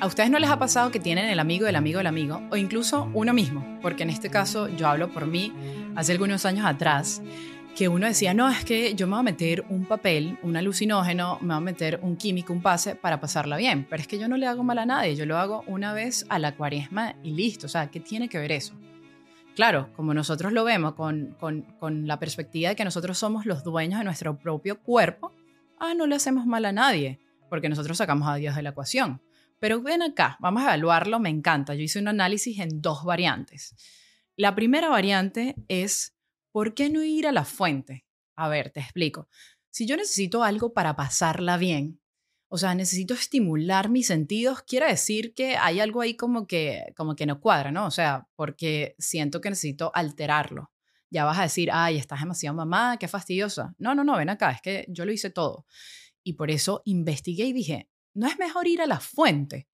¿A ustedes no les ha pasado que tienen el amigo del amigo del amigo o incluso uno mismo? Porque en este caso yo hablo por mí hace algunos años atrás que uno decía, no, es que yo me voy a meter un papel, un alucinógeno, me voy a meter un químico, un pase para pasarla bien, pero es que yo no le hago mal a nadie, yo lo hago una vez a la cuaresma y listo, o sea, ¿qué tiene que ver eso? Claro, como nosotros lo vemos con, con, con la perspectiva de que nosotros somos los dueños de nuestro propio cuerpo, ah, no le hacemos mal a nadie, porque nosotros sacamos a Dios de la ecuación. Pero ven acá, vamos a evaluarlo, me encanta. Yo hice un análisis en dos variantes. La primera variante es, ¿por qué no ir a la fuente? A ver, te explico. Si yo necesito algo para pasarla bien, o sea, necesito estimular mis sentidos, quiere decir que hay algo ahí como que, como que no cuadra, ¿no? O sea, porque siento que necesito alterarlo. Ya vas a decir, ay, estás demasiado mamá, qué fastidiosa. No, no, no, ven acá, es que yo lo hice todo. Y por eso investigué y dije, ¿no es mejor ir a la fuente?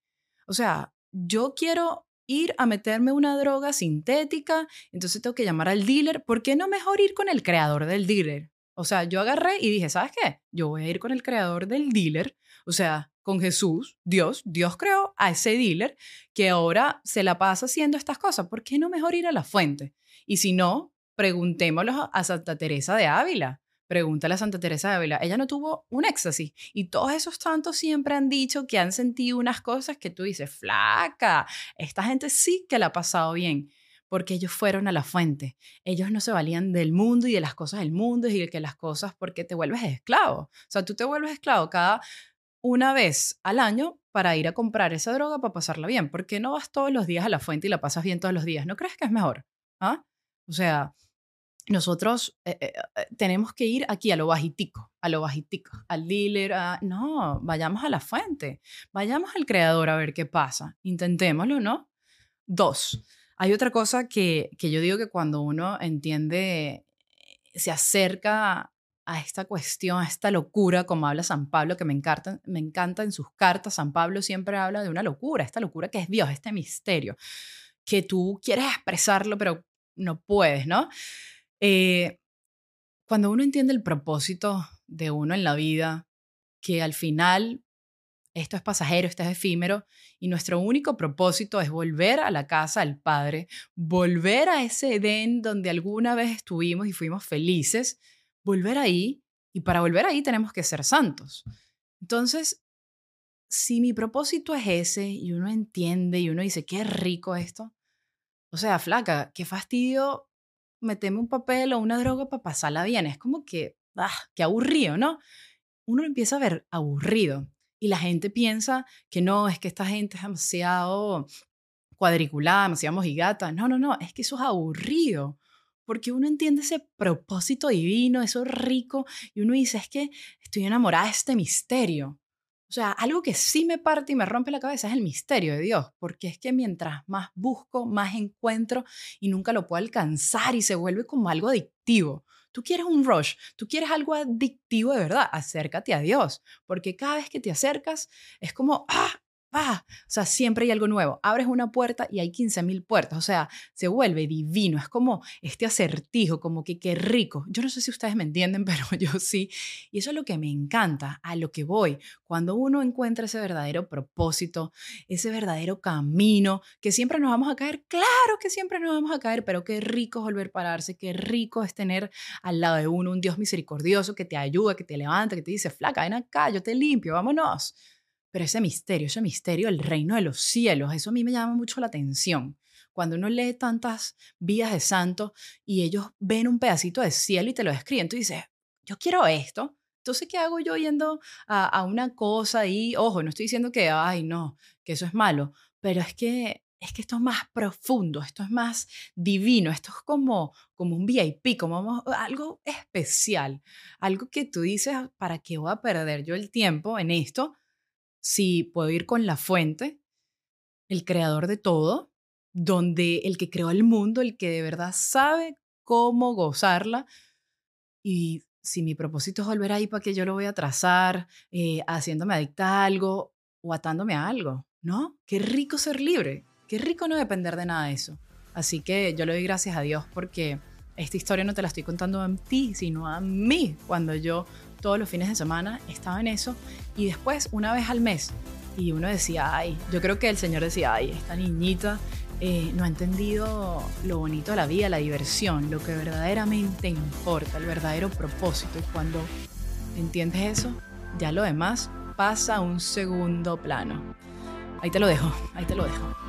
O sea, yo quiero ir a meterme una droga sintética, entonces tengo que llamar al dealer. ¿Por qué no mejor ir con el creador del dealer? O sea, yo agarré y dije, ¿sabes qué? Yo voy a ir con el creador del dealer, o sea, con Jesús, Dios, Dios creó a ese dealer que ahora se la pasa haciendo estas cosas. ¿Por qué no mejor ir a la fuente? Y si no, preguntémoslo a Santa Teresa de Ávila. Pregúntale a Santa Teresa de Ávila, ella no tuvo un éxtasis. Y todos esos tantos siempre han dicho que han sentido unas cosas que tú dices, flaca, esta gente sí que la ha pasado bien, porque ellos fueron a la fuente. Ellos no se valían del mundo y de las cosas del mundo y de que las cosas, porque te vuelves esclavo. O sea, tú te vuelves esclavo cada una vez al año para ir a comprar esa droga para pasarla bien. ¿Por qué no vas todos los días a la fuente y la pasas bien todos los días? ¿No crees que es mejor? ¿Ah? O sea, nosotros eh, eh, eh, tenemos que ir aquí a lo bajitico, a lo bajitico, al dealer, no, vayamos a la fuente, vayamos al creador a ver qué pasa, intentémoslo, ¿no? Dos, hay otra cosa que, que yo digo que cuando uno entiende, se acerca a esta cuestión, a esta locura, como habla San Pablo, que me encanta, me encanta en sus cartas, San Pablo siempre habla de una locura, esta locura que es Dios, este misterio, que tú quieres expresarlo, pero no puedes, ¿no? Eh, cuando uno entiende el propósito de uno en la vida, que al final esto es pasajero, esto es efímero, y nuestro único propósito es volver a la casa del Padre, volver a ese Edén donde alguna vez estuvimos y fuimos felices, volver ahí, y para volver ahí tenemos que ser santos. Entonces, si mi propósito es ese y uno entiende y uno dice, qué rico esto, o sea, flaca, qué fastidio meteme un papel o una droga para pasarla bien. Es como que, ah, qué aburrido, ¿no? Uno empieza a ver aburrido y la gente piensa que no, es que esta gente es demasiado cuadriculada, demasiado mojigata. No, no, no, es que eso es aburrido porque uno entiende ese propósito divino, eso rico, y uno dice, es que estoy enamorada de este misterio. O sea, algo que sí me parte y me rompe la cabeza es el misterio de Dios, porque es que mientras más busco, más encuentro y nunca lo puedo alcanzar y se vuelve como algo adictivo. Tú quieres un rush, tú quieres algo adictivo de verdad, acércate a Dios, porque cada vez que te acercas es como, ah, ah, o sea, siempre hay algo nuevo. Abres una puerta y hay 15.000 puertas, o sea, se vuelve divino, es como este acertijo, como que qué rico. Yo no sé si ustedes me entienden, pero yo sí. Y eso es lo que me encanta, a lo que voy. Cuando uno encuentra ese verdadero propósito, ese verdadero camino, que siempre nos vamos a caer, claro que siempre nos vamos a caer, pero qué rico es volver a pararse, qué rico es tener al lado de uno un Dios misericordioso que te ayuda, que te levanta, que te dice, flaca, ven acá, yo te limpio, vámonos. Pero ese misterio, ese misterio, el reino de los cielos, eso a mí me llama mucho la atención. Cuando uno lee tantas vías de santos y ellos ven un pedacito de cielo y te lo describen, tú dices, yo quiero esto. Entonces, ¿qué hago yo yendo a, una cosa y, ojo, no estoy diciendo que, ay, no, que eso es malo, pero es que es que esto es más profundo, esto es más divino, esto es como, como un VIP, como algo especial, algo que tú dices, ¿para qué voy a perder yo el tiempo en esto si puedo ir con la fuente, el creador de todo, donde el que creó el mundo, el que de verdad sabe cómo gozarla. Y si mi propósito es volver ahí para que yo lo voy a trazar, eh, haciéndome adicta a algo o atándome a algo, ¿no? Qué rico ser libre, qué rico no depender de nada de eso. Así que yo le doy gracias a Dios porque esta historia no te la estoy contando a ti, sino a mí, cuando yo todos los fines de semana estaba en eso y después una vez al mes y uno decía, ay, yo creo que el Señor decía, ay, esta niñita eh, no ha entendido lo bonito de la vida, la diversión, lo que verdaderamente importa, el verdadero propósito. Y cuando entiendes eso, ya lo demás pasa a un segundo plano. Ahí te lo dejo, ahí te lo dejo.